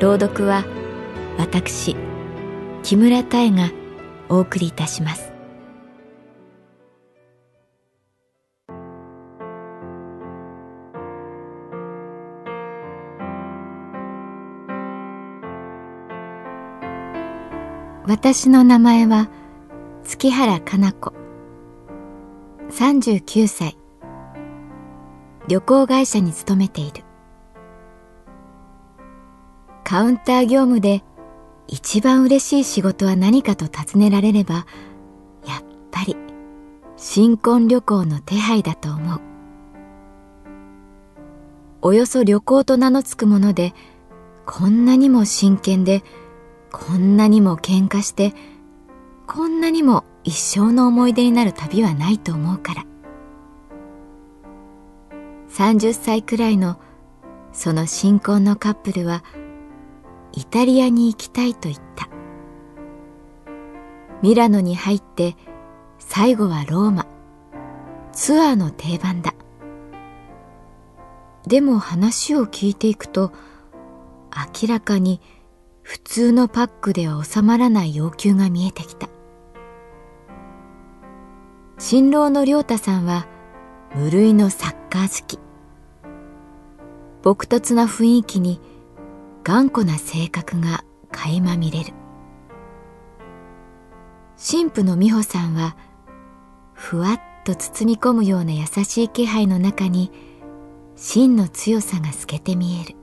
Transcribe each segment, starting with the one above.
朗読は私木村多江がお送りいたします。私の名前は月原かな子。39歳。旅行会社に勤めている。カウンター業務で一番嬉しい仕事は何かと尋ねられればやっぱり新婚旅行の手配だと思う。およそ旅行と名の付くものでこんなにも真剣でこんなにも喧嘩してこんなにも一生の思い出になる旅はないと思うから。30歳くらいのその新婚のカップルはイタリアに行きたいと言った。ミラノに入って最後はローマ。ツアーの定番だ。でも話を聞いていくと明らかに普通のパックでは収まらない要求が見えてきた。新郎の良太さんは無類のサッカー好き。朴突な雰囲気に頑固な性格が垣間見れる。神父の美穂さんはふわっと包み込むような優しい気配の中に真の強さが透けて見える。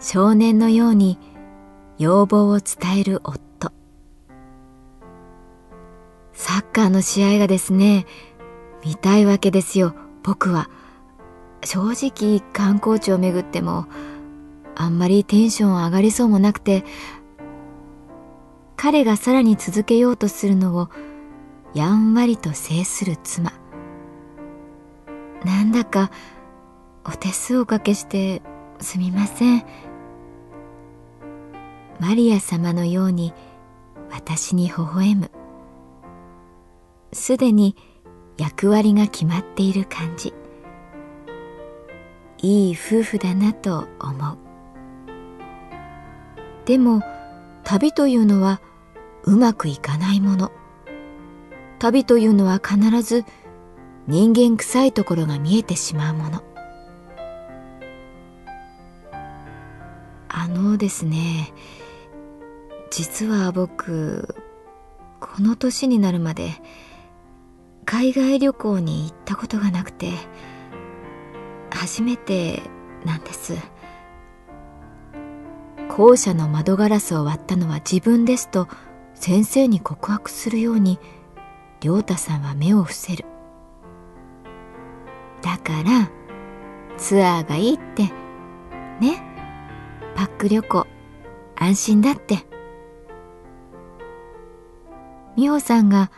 少年のように要望を伝える夫。サッカーの試合がですね見たいわけですよ僕は。正直観光地を巡ってもあんまりテンション上がりそうもなくて彼がさらに続けようとするのをやんわりと制する妻。なんだかお手数おかけしてすみません。マリア様のように私に微笑む。すでに役割が決まっている感じ。いい夫婦だなと思う。でも旅というのはうまくいかないもの。旅というのは必ず人間臭いところが見えてしまうもの。あのですね実は僕この年になるまで海外旅行に行ったことがなくて初めてなんです。校舎の窓ガラスを割ったのは自分ですと先生に告白するように亮太さんは目を伏せる。だからツアーがいいって。ね。パック旅行。安心だって。美穂さんが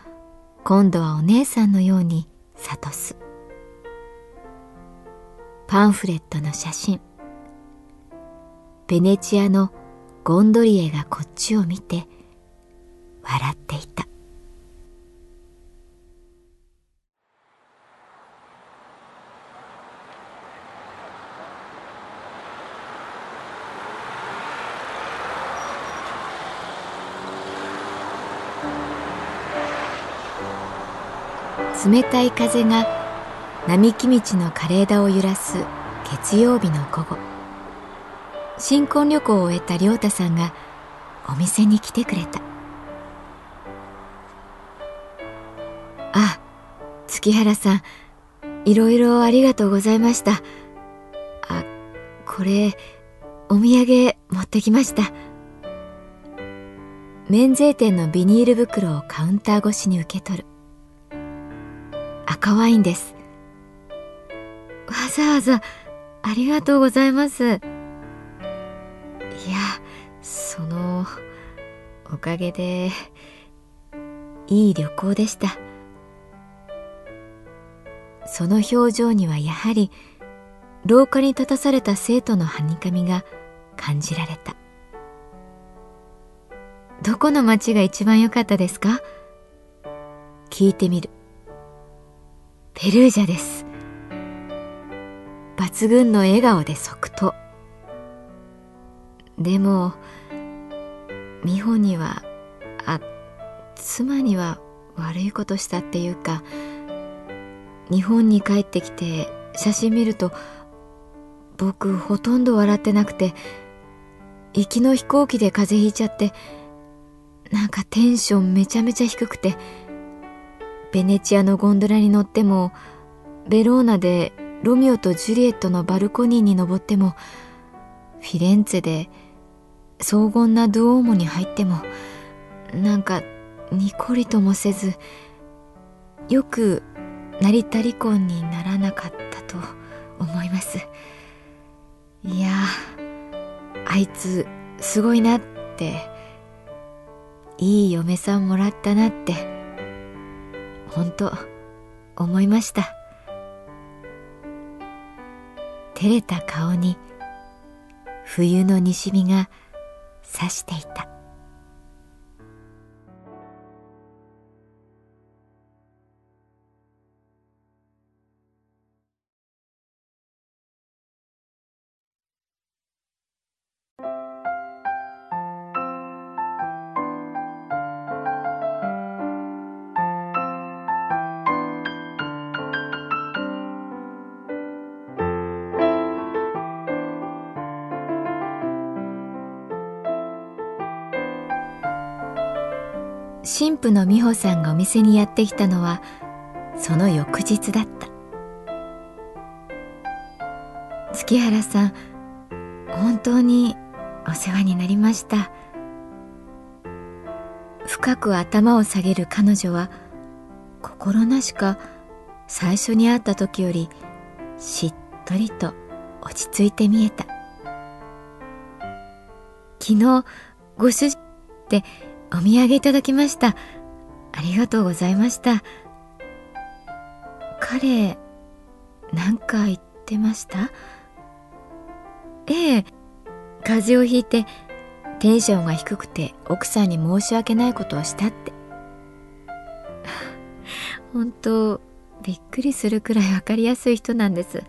今度はお姉さんのように諭す。パンフレットの写真。ベネチアのゴンドリエがこっちを見て笑っていた。冷たい風が並木道の枯れ枝を揺らす月曜日の午後。新婚旅行を終えた亮太さんがお店に来てくれた。あ月原さんいろいろありがとうございました。あこれお土産持ってきました。免税店のビニール袋をカウンター越しに受け取る。赤ワインです。ざわざありがとうございます。いやそのおかげでいい旅行でした。その表情にはやはり廊下に立たされた生徒のはにかみが感じられた。どこの街が一番良かったですか？聞いてみる。ペルージャです。抜群の笑顔で即答。でも美穂にはあ妻には悪いことしたっていうか日本に帰ってきて写真見ると僕ほとんど笑ってなくて行きの飛行機で風邪ひいちゃってなんかテンションめちゃめちゃ低くてベネチアのゴンドラに乗ってもベローナでロミオとジュリエットのバルコニーに登ってもフィレンツェで荘厳なドゥオーモに入ってもなんかにこりともせずよく成田離婚にならなかったと思います。いやあいつすごいなっていい嫁さんもらったなって本当思いました。照れた顔に冬の西日が差していた。神父の美穂さんがお店にやってきたのはその翌日だった。月原さん本当にお世話になりました。深く頭を下げる彼女は心なしか最初に会った時よりしっとりと落ち着いて見えた。昨日ご主人ってお土産いただきました。ありがとうございました。彼、何か言ってました？ええ、風邪をひいてテンションが低くて奥さんに申し訳ないことをしたって。本当、びっくりするくらいわかりやすい人なんです。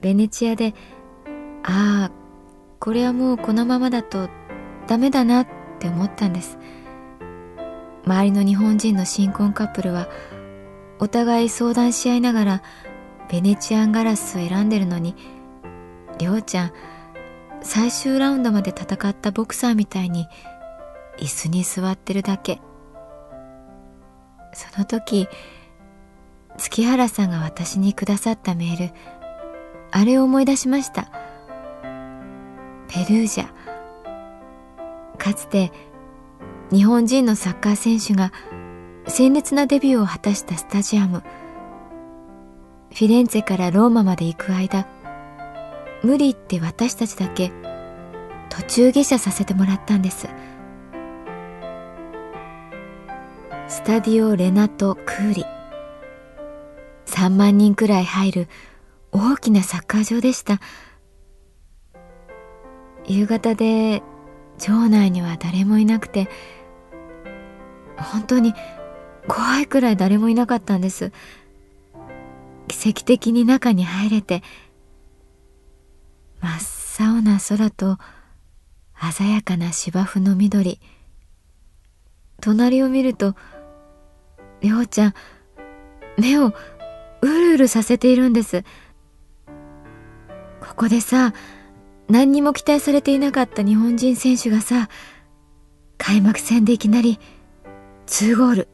ベネチアで、ああ、これはもうこのままだとダメだなってって思ったんです。周りの日本人の新婚カップルはお互い相談し合いながらベネチアンガラスを選んでるのにりょうちゃん最終ラウンドまで戦ったボクサーみたいに椅子に座ってるだけ。その時月原さんが私にくださったメールあれを思い出しました。ペルージャ。かつて日本人のサッカー選手が鮮烈なデビューを果たしたスタジアム。フィレンツェからローマまで行く間無理って私たちだけ途中下車させてもらったんです。スタディオ・レナト・クーリ。3万人くらい入る大きなサッカー場でした。夕方で場内には誰もいなくて本当に怖いくらい誰もいなかったんです。奇跡的に中に入れて真っ青な空と鮮やかな芝生の緑。隣を見るとりょうちゃん目をうるうるさせているんです。ここでさ何にも期待されていなかった日本人選手がさ開幕戦でいきなり2ゴール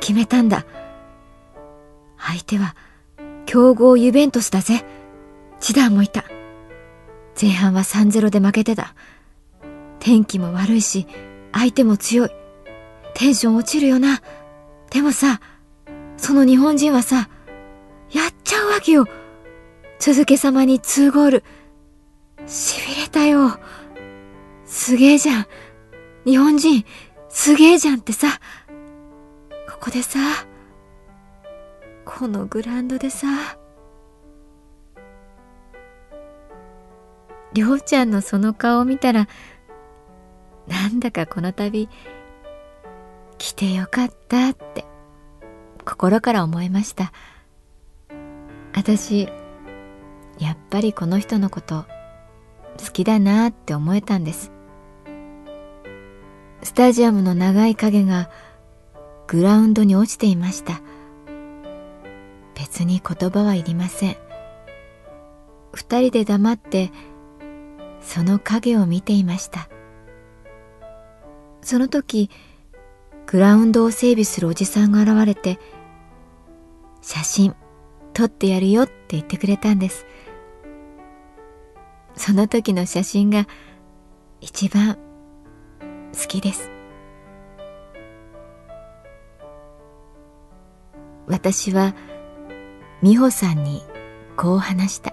決めたんだ。相手は強豪ユベントスだぜ。チダンもいた。前半は3-0で負けてた。天気も悪いし相手も強い。テンション落ちるよな。でもさその日本人はさやっちゃうわけよ。続けさまに2ゴール痺れたよ。すげえじゃん。日本人すげえじゃんってさ。ここでさ。このグラウンドでさ。りょうちゃんのその顔を見たらなんだかこの度来てよかったって心から思いました。私やっぱりこの人のこと好きだなって思えたんです。スタジアムの長い影がグラウンドに落ちていました。別に言葉はいりません。二人で黙ってその影を見ていました。その時グラウンドを整備するおじさんが現れて「写真撮ってやるよ」って言ってくれたんです。その時の写真が一番好きです。私は美穂さんにこう話した。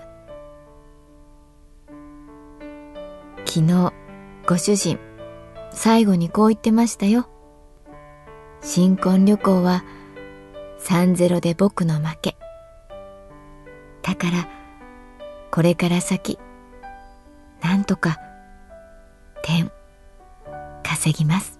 昨日ご主人最後にこう言ってましたよ。新婚旅行は3-0で僕の負け。だからこれから先なんとか点稼ぎます。